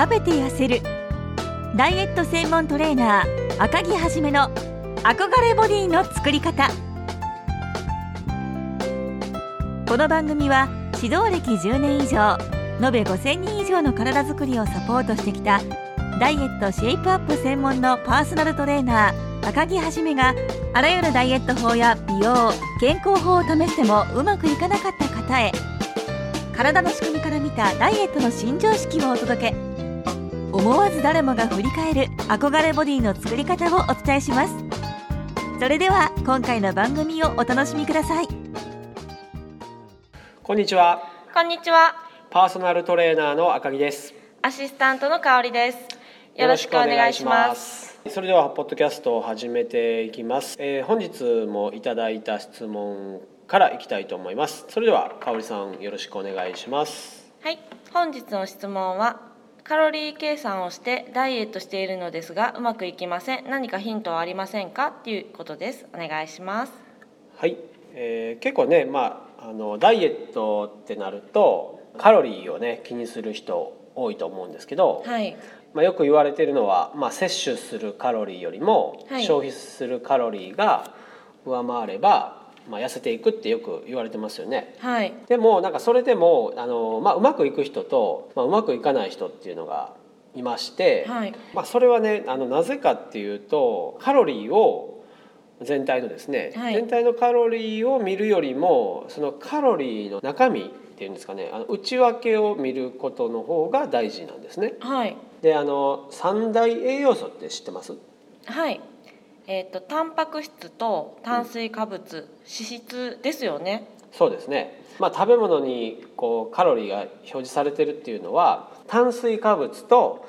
食べて痩せる。ダイエット専門トレーナー赤木はじめの憧れボディの作り方。この番組は指導歴10年以上延べ5000人以上の体づくりをサポートしてきたダイエットシェイプアップ専門のパーソナルトレーナー赤木はじめがあらゆるダイエット法や美容健康法を試してもうまくいかなかった方へ体の仕組みから見たダイエットの新常識をお届け。思わず誰もが振り返る憧れボディの作り方をお伝えします。それでは今回の番組をお楽しみください。こんにちは。こんにちは。パーソナルトレーナーの赤木です。アシスタントの香りです。よろしくお願いします。それではポッドキャストを始めていきます、えー本日もいただいた質問からいきたいと思います。それでは香織さんよろしくお願いします。はい。本日の質問はカロリー計算をしてダイエットしているのですがうまくいきません。何かヒントはありませんか？っていうことです。お願いします。はい、えー結構ねまああのダイエットってなるとカロリーをね気にする人多いと思うんですけど、はい。まあ、よく言われているのは、まあ、摂取するカロリーよりもはい。消費するカロリーが上回れば、まあ、痩せていくってよく言われてますよね。はい。でもなんかそれでもあの、まあ、うまくいく人と、まあ、うまくいかない人っていうのがいまして、はい。まあ、それはねあのなぜかっていうとカロリーを全体のですね、はい。全体のカロリーを見るよりもそのカロリーの中身っていうんですかねあの内訳を見ることの方が大事なんですね。はい。であの三大栄養素って知ってます？はいえっ、とタンパク質と炭水化物、脂質ですよね。そうですね、まあ、食べ物にこうカロリーが表示されてるっていうのは炭水化物と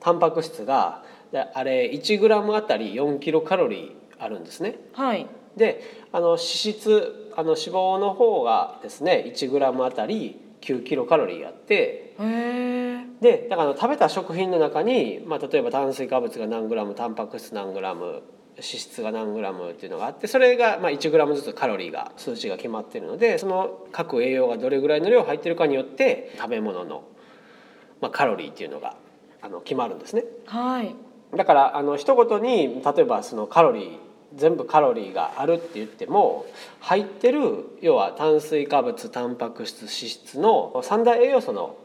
タンパク質がであれ 1g あたり4キロカロリーあるんですね。はい。であの脂質あの脂肪の方がですね 1g あたり9キロカロリーあって。へえでだから食べた食品の中に、まあ、例えば炭水化物が何グラムタンパク質何グラム脂質が何グラムっていうのがあってそれがまあ1グラムずつカロリーが数値が決まってるのでその各栄養がどれぐらいの量入ってるかによって食べ物の、まあ、カロリーっていうのがあの決まるんですね。はいだからあの一言に例えばそのカロリー全部カロリーがあるって言っても入ってる要は炭水化物タンパク質脂質の三大栄養素の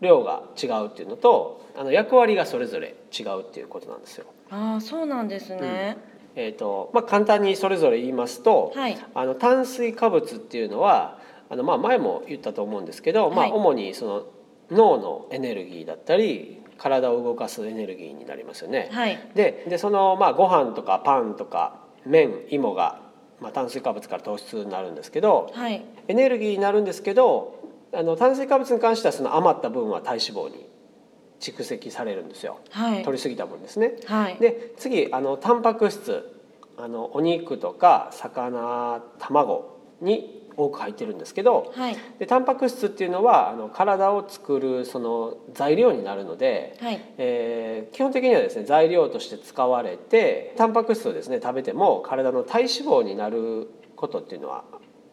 量が違うっていうのとあの役割がそれぞれ違うっていうことなんですよ。ああそうなんですね、えーとまあ、簡単にそれぞれ言いますと、はい。あの炭水化物っていうのはあの、まあ、前も言ったと思うんですけど、まあ、はい主にその脳のエネルギーだったり体を動かすエネルギーになりますよね。はい。ででそのまあご飯とかパンとか麺芋が、まあ、炭水化物から糖質になるんですけどはい。エネルギーになるんですけどあの炭水化物に関してはその余った分は体脂肪に蓄積されるんですよ。はい。取りすぎた分ですね。はい。で次あのタンパク質。あのお肉とか魚卵に多く入ってるんですけどはい。でタンパク質っていうのはあの体を作るその材料になるので、はい。えー基本的にはですね材料として使われてタンパク質をですね食べても体の体脂肪になることっていうのは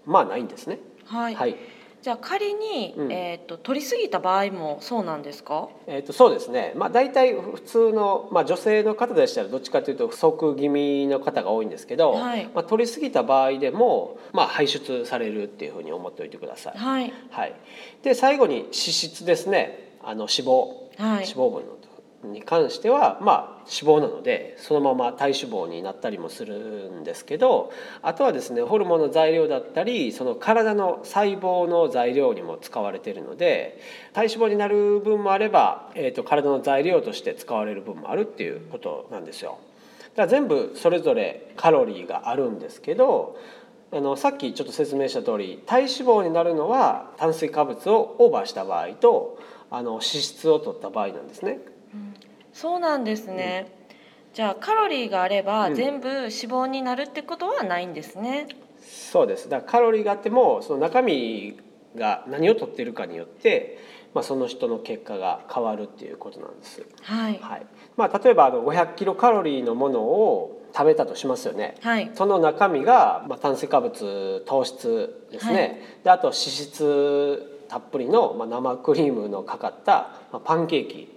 まあないんですね。はい、はいじゃあ仮に、うん。えっ、と取りすぎた場合もそうなんですか？えー、とそうですね、まあ、大体普通の、まあ、女性の方でしたらどっちかというと不足気味の方が多いんですけど、はい。まあ、取りすぎた場合でも、まあ、排出されるっていうふうに思っておいてください。はい。はい、で最後に脂質ですね。あの脂肪、はい。脂肪分のに関してはまあ脂肪なのでそのまま体脂肪になったりもするんですけどあとはですねホルモンの材料だったりその体の細胞の材料にも使われてるので体脂肪になる分もあれば、えー、と体の材料として使われる分もあるっていうことなんですよ。だから全部それぞれカロリーがあるんですけどあのさっきちょっと説明した通り体脂肪になるのは炭水化物をオーバーした場合とあの脂質を取った場合なんですね。そうなんですね、じゃあカロリーがあれば、うん。全部脂肪になるってことはないんですね。そうです。だからカロリーがあってもその中身が何を取っているかによって、まあ、その人の結果が変わるっていうことなんです。はい。はい。まあ、例えばあの500キロカロリーのものを食べたとしますよね。はい。その中身が、まあ、炭水化物糖質ですね、はい。であと脂質たっぷりの、まあ、生クリームのかかった、まあ、パンケーキはい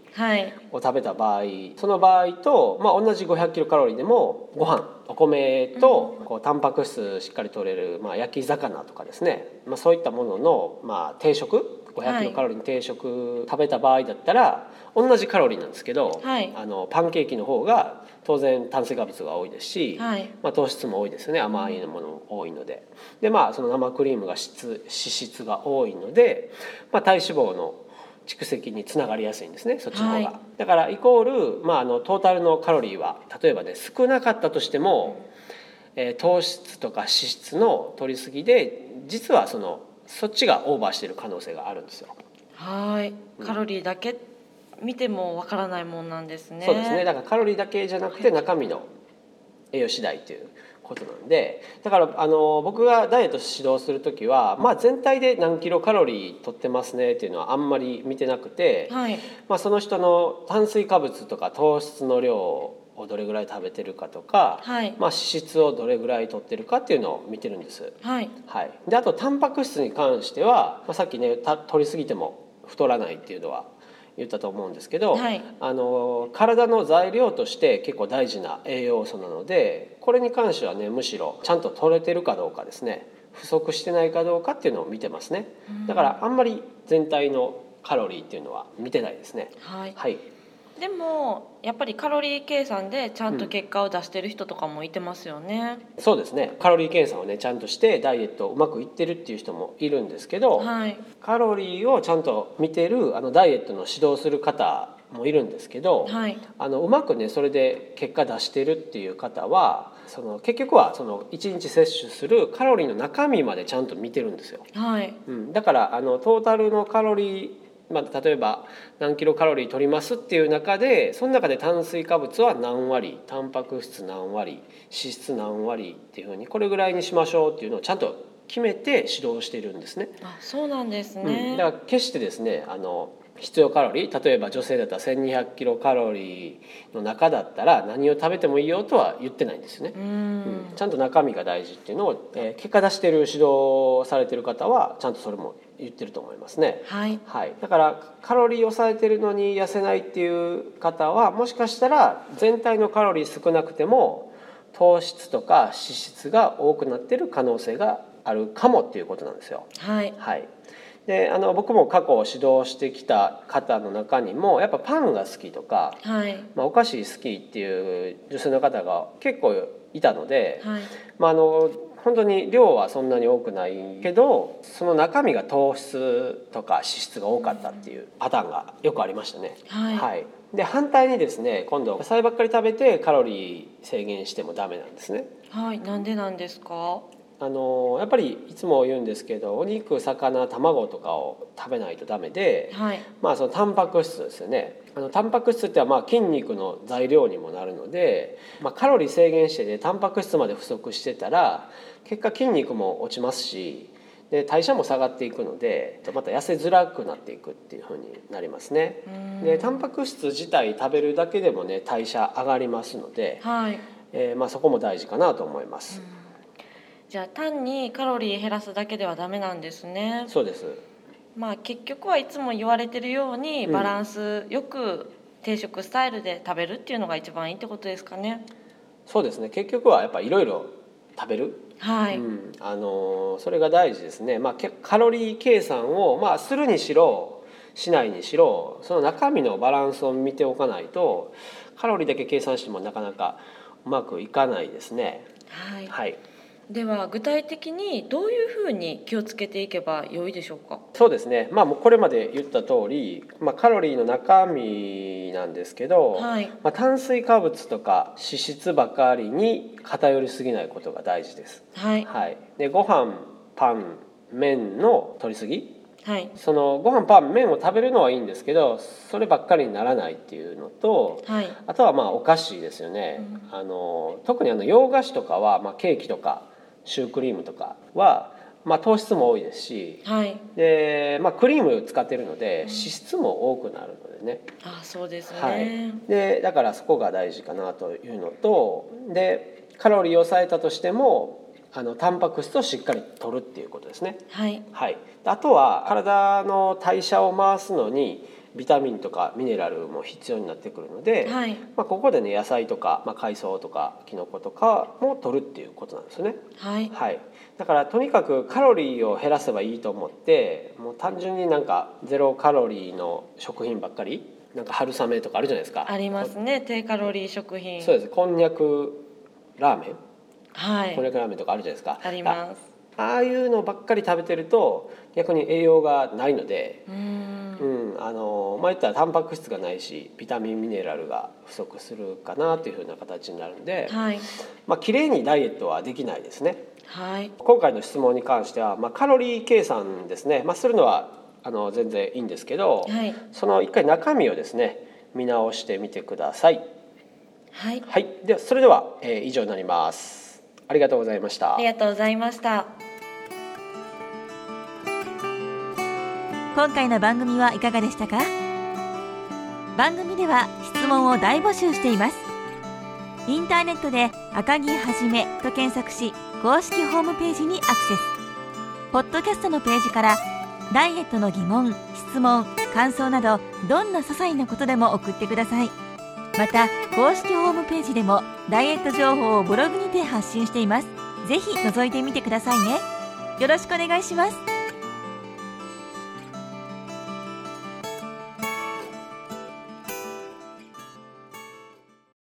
を食べた場合その場合と、まあ、同じ500キロカロリーでもご飯お米とこうタンパク質しっかり取れる、まあ、焼き魚とかですね、まあ、そういったものの、まあ、定食500キロカロリーの定食食べた場合だったら同じカロリーなんですけど、はい。あのパンケーキの方が当然炭水化物が多いですし、はい。まあ、糖質も多いですよね。甘いもの多いので。でまあその生クリームが質脂質が多いので、まあ、体脂肪の蓄積につながりやすいんですねそっちの方が、はい。だからイコール、まあ、あのトータルのカロリーは例えばね少なかったとしても、えー糖質とか脂質の取りすぎで実はそのそっちがオーバーしている可能性があるんですよ。はい。カロリーだけ見てもわからないもんなんですね。そうですね。だからカロリーだけじゃなくて中身の栄養次第ということなんでだからあの僕がダイエット指導する時は、まあ、全体で何キロカロリー取ってますねっていうのはあんまり見てなくて、はい。まあ、その人の炭水化物とか糖質の量をどれぐらい食べてるかとか、はい。まあ、脂質をどれぐらい取ってるかっていうのを見てるんです。はい。はい、であとタンパク質に関しては、まあ、さっきねた取りすぎても太らないっていうのは言ったと思うんですけど、はい。あの体の材料として結構大事な栄養素なのでこれに関してはねむしろちゃんと取れてるかどうかですね不足してないかどうかっていうのを見てますね。だからあんまり全体のカロリーっていうのは見てないですね。はい。はいでもやっぱりカロリー計算でちゃんと結果を出してる人とかもいてますよね、そうですね。カロリー計算をねちゃんとしてダイエットうまくいってるっていう人もいるんですけど、はい。カロリーをちゃんと見てるあのダイエットの指導する方もいるんですけど、はい。あのうまくねそれで結果出してるっていう方はその結局はその1日摂取するカロリーの中身までちゃんと見てるんですよ。はい。うん、だからあのトータルのカロリーまあ、例えば何キロカロリー取りますっていう中でその中で炭水化物は何割タンパク質何割脂質何割っていうふうにこれぐらいにしましょうっていうのをちゃんと決めて指導しているんですね。あそうなんですうん、ね、だから決してですねあの必要カロリー例えば女性だったら1200キロカロリーの中だったら何を食べてもいいよとは言ってないんですよね。ううんんちゃんと中身が大事っていうのを、えー結果出してる指導されてる方はちゃんとそれも言ってると思いますね。はいはい、だからカロリー抑えてるのに痩せないっていう方はもしかしたら全体のカロリー少なくても糖質とか脂質が多くなってる可能性があるかもっていうことなんですよ。はいはい、であの僕も過去指導してきた方の中にもやっぱパンが好きとか、はい。まあ、お菓子好きっていう女性の方が結構いたので、はい。まあ、あの本当に量はそんなに多くないけどその中身が糖質とか脂質が多かったっていうパターンがよくありましたね。はい。で反対にですね今度野菜ばっかり食べてカロリー制限してもダメなんですね。はい。なんでなんですか？あのやっぱりいつも言うんですけどお肉魚卵とかを食べないとダメで、はい。まあそのタンパク質ですよね。あのタンパク質ってはまあ筋肉の材料にもなるので、まあ、カロリー制限してねタンパク質まで不足してたら結果筋肉も落ちますしで代謝も下がっていくのでまた痩せづらくなっていくっていう風になりますね。うん。でタンパク質自体食べるだけでもね代謝上がりますので、はい。えーまあ、そこも大事かなと思います。じゃあ単にカロリー減らすだけではダメなんですね。そうです。まあ結局はいつも言われてるようにうん。バランスよく定食スタイルで食べるっていうのが一番いいってことですかね。そうですね。結局はやっぱいろいろ食べる。はい、うん、あのーそれが大事ですね、まあ、けカロリー計算を、まあ、するにしろしないにしろその中身のバランスを見ておかないとカロリーだけ計算してもなかなかうまくいかないですね。はい。はいでは具体的にどういうふうに気をつけていけば良いでしょうか？そうですね、まあ、もうこれまで言った通り、まあ、カロリーの中身なんですけど、はい。まあ、炭水化物とか脂質ばかりに偏りすぎないことが大事です。はい。はい、でご飯パン麺の取りすぎ？はい。そのご飯パン麺を食べるのはいいんですけどそればっかりにならないっていうのとはい。あとはまあお菓子ですよね、あの特にあの洋菓子とかは、まあ、ケーキとかシュークリームとかは、まあ、糖質も多いですしはい。で、まあ、クリーム使ってるので脂質も多くなるのでね、あそうですね、はい、でだからそこが大事かなというのとでカロリーを抑えたとしてもあのタンパク質をしっかり取るっていうことですね。はい。はい、あとは体の代謝を回すのにビタミンとかミネラルも必要になってくるので、はい。まあ、ここでね野菜とか、まあ、海藻とかキノコとかも取るっていうことなんですよね。はい。はい、だからとにかくカロリーを減らせばいいと思ってもう単純になんかゼロカロリーの食品ばっかりなんか春雨とかあるじゃないですか。ありますね。低カロリー食品。そうです。こんにゃくラーメン。はい。こんにゃくラーメンとかあるじゃないですか。あります。あああいうのばっかり食べてると逆に栄養がないのであのまあ言ったらタンパク質がないしビタミンミネラルが不足するかなというふうな形になるんで、はいまあ綺麗にダイエットはできないですね。はい今回の質問に関しては、まあ、カロリー計算ですね、まあ、するのはあの全然いいんですけど、はいその一回中身をですね見直してみてください。はいはい、ではそれでは、えー以上になります。ありがとうございましたあり。がとうございました今回の番組はいかがでしたか？番組では質問を大募集しています。インターネットで赤木はじめと検索し公式ホームページにアクセス。ポッドキャストのページからダイエットの疑問質問感想などどんな些細なことでも送ってください。また公式ホームページでもダイエット情報をブログにて発信しています。ぜひ覗いてみてくださいね。よろしくお願いします。